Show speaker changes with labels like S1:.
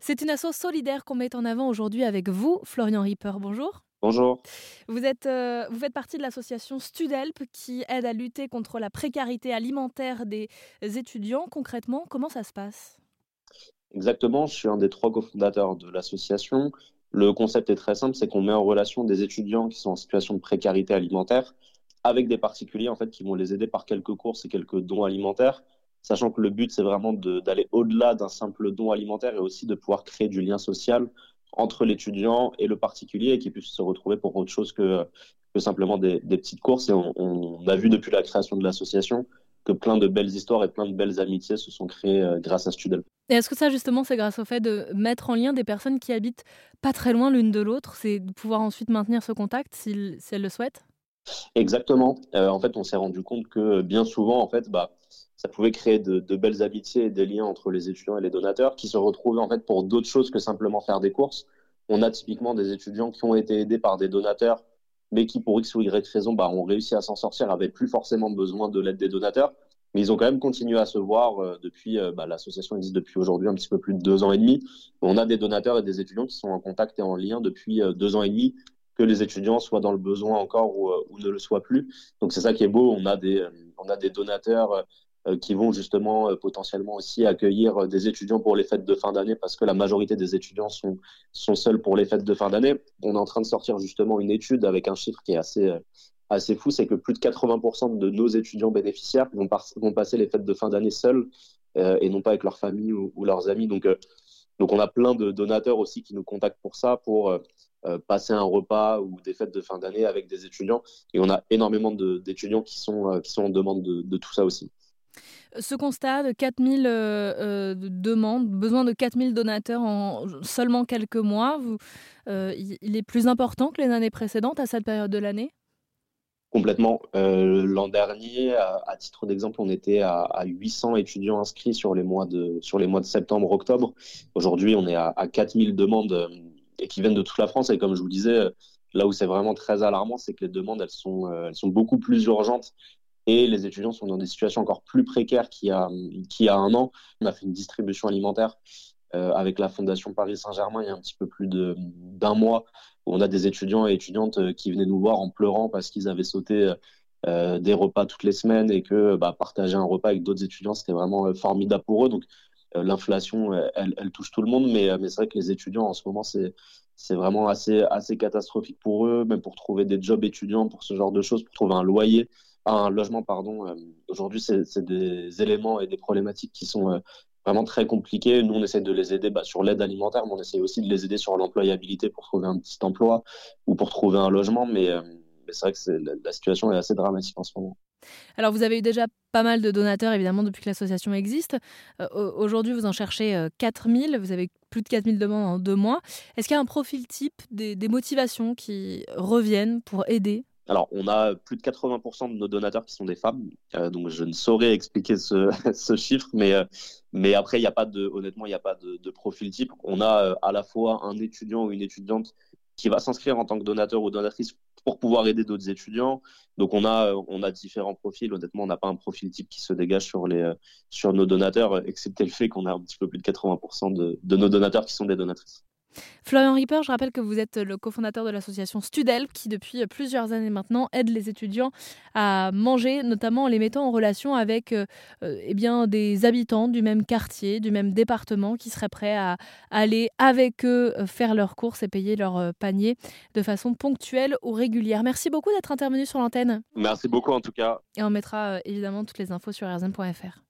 S1: C'est une asso solidaire qu'on met en avant aujourd'hui avec vous, Florian Ripper. Bonjour.
S2: Bonjour.
S1: Vous, êtes, euh, vous faites partie de l'association Studelp qui aide à lutter contre la précarité alimentaire des étudiants. Concrètement, comment ça se passe?
S2: Exactement, je suis un des trois cofondateurs de l'association. Le concept est très simple, c'est qu'on met en relation des étudiants qui sont en situation de précarité alimentaire avec des particuliers en fait qui vont les aider par quelques courses et quelques dons alimentaires sachant que le but, c'est vraiment d'aller au-delà d'un simple don alimentaire et aussi de pouvoir créer du lien social entre l'étudiant et le particulier et qu'ils puissent se retrouver pour autre chose que, simplement des, petites courses. Et on, a vu depuis la création de l'association que plein de belles histoires et plein de belles amitiés se sont créées euh, grâce à Studel.
S1: Et est-ce que ça, justement, c'est grâce au fait de mettre en lien des personnes qui habitent pas très loin l'une de l'autre C'est de pouvoir ensuite maintenir ce contact si, elles le souhaitent?
S2: Exactement. Euh, en fait, on s'est rendu compte que bien souvent, en fait, bah, ça pouvait créer de, belles amitiés et des liens entre les étudiants et les donateurs qui se retrouvaient en fait pour d'autres choses que simplement faire des courses. On a typiquement des étudiants qui ont été aidés par des donateurs, mais qui pour X ou Y raison bah, ont réussi à s'en sortir, n'avaient plus forcément besoin de l'aide des donateurs, mais ils ont quand même continué à se voir euh, depuis, euh, bah, l'association existe depuis aujourd'hui un petit peu plus de deux ans et demi. On a des donateurs et des étudiants qui sont en contact et en lien depuis euh, deux ans et demi, que les étudiants soient dans le besoin encore ou, ou ne le soient plus. Donc c'est ça qui est beau, on a des, on a des donateurs euh, qui vont justement euh, potentiellement aussi accueillir euh, des étudiants pour les fêtes de fin d'année parce que la majorité des étudiants sont, sont seuls pour les fêtes de fin d'année. On est en train de sortir justement une étude avec un chiffre qui est assez, assez fou, c'est que plus de 80% de nos étudiants bénéficiaires vont, vont passer les fêtes de fin d'année seuls et non pas avec leur famille ou, leurs amis. Donc, donc on a plein de donateurs aussi qui nous contactent pour ça, pour passer un repas ou des fêtes de fin d'année avec des étudiants. Et on a énormément d'étudiants qui sont, qui sont en demande de, de tout ça aussi.
S1: Ce constat de 4000 euh, euh, demandes, besoin de 4000 donateurs en seulement quelques mois, vous, euh, il est plus important que les années précédentes à cette période de l'année?
S2: Complètement. L'an dernier, à, titre d'exemple, on était à, 800 étudiants inscrits sur les mois de, sur les mois de septembre, octobre. Aujourd'hui, on est à, à 4000 demandes et qui viennent de toute la France. Et comme je vous disais, là où c'est vraiment très alarmant, c'est que les demandes, elles sont, elles sont beaucoup plus urgentes et les étudiants sont dans des situations encore plus précaires qu'il y a, qu'il y a un an. On a fait une distribution alimentaire euh, avec la Fondation Paris Saint-Germain il y a un petit peu plus d'un mois, où on a des étudiants et étudiantes euh, qui venaient nous voir en pleurant parce qu'ils avaient sauté euh, des repas toutes les semaines et que bah, partager un repas avec d'autres étudiants, c'était vraiment formidable pour eux. Donc l'inflation, elle, elle, touche tout le monde, mais, mais c'est vrai que les étudiants en ce moment, c'est vraiment assez, assez catastrophique pour eux, même pour trouver des jobs étudiants, pour ce genre de choses, pour trouver un loyer un logement, pardon. Euh, aujourd'hui, c'est des éléments et des problématiques qui sont euh, vraiment très compliquées. Nous, on essaie de les aider bah, sur l'aide alimentaire, mais on essaie aussi de les aider sur l'employabilité pour trouver un petit emploi ou pour trouver un logement. Mais, euh, c'est vrai que la, situation est assez dramatique en ce moment.
S1: Alors, vous avez eu déjà pas mal de donateurs, évidemment, depuis que l'association existe. Aujourd'hui, vous en cherchez 4000. Vous avez plus de 4000 demandes en deux mois. Est-ce qu'il y a un profil type, des, motivations qui reviennent pour aider?
S2: Alors, on a plus de 80% de nos donateurs qui sont des femmes, euh, donc je ne saurais expliquer ce, chiffre, mais, euh, mais après, il n'y a pas de, honnêtement, il n'y a pas de, profil type. On a euh, à la fois un étudiant ou une étudiante qui va s'inscrire en tant que donateur ou donatrice pour pouvoir aider d'autres étudiants. Donc, on a, on a différents profils. Honnêtement, on n'a pas un profil type qui se dégage sur, les, sur nos donateurs, excepté le fait qu'on a un petit peu plus de 80% de, de nos donateurs qui sont des donatrices.
S1: Florian Ripper, je rappelle que vous êtes le cofondateur de l'association Studel, qui depuis plusieurs années maintenant aide les étudiants à manger, notamment en les mettant en relation avec euh, euh, eh bien, des habitants du même quartier, du même département, qui seraient prêts à aller avec eux euh, faire leurs courses et payer leur panier de façon ponctuelle ou régulière. Merci beaucoup d'être intervenu sur l'antenne.
S2: Merci beaucoup en tout cas.
S1: Et on mettra évidemment toutes les infos sur rzn.fr.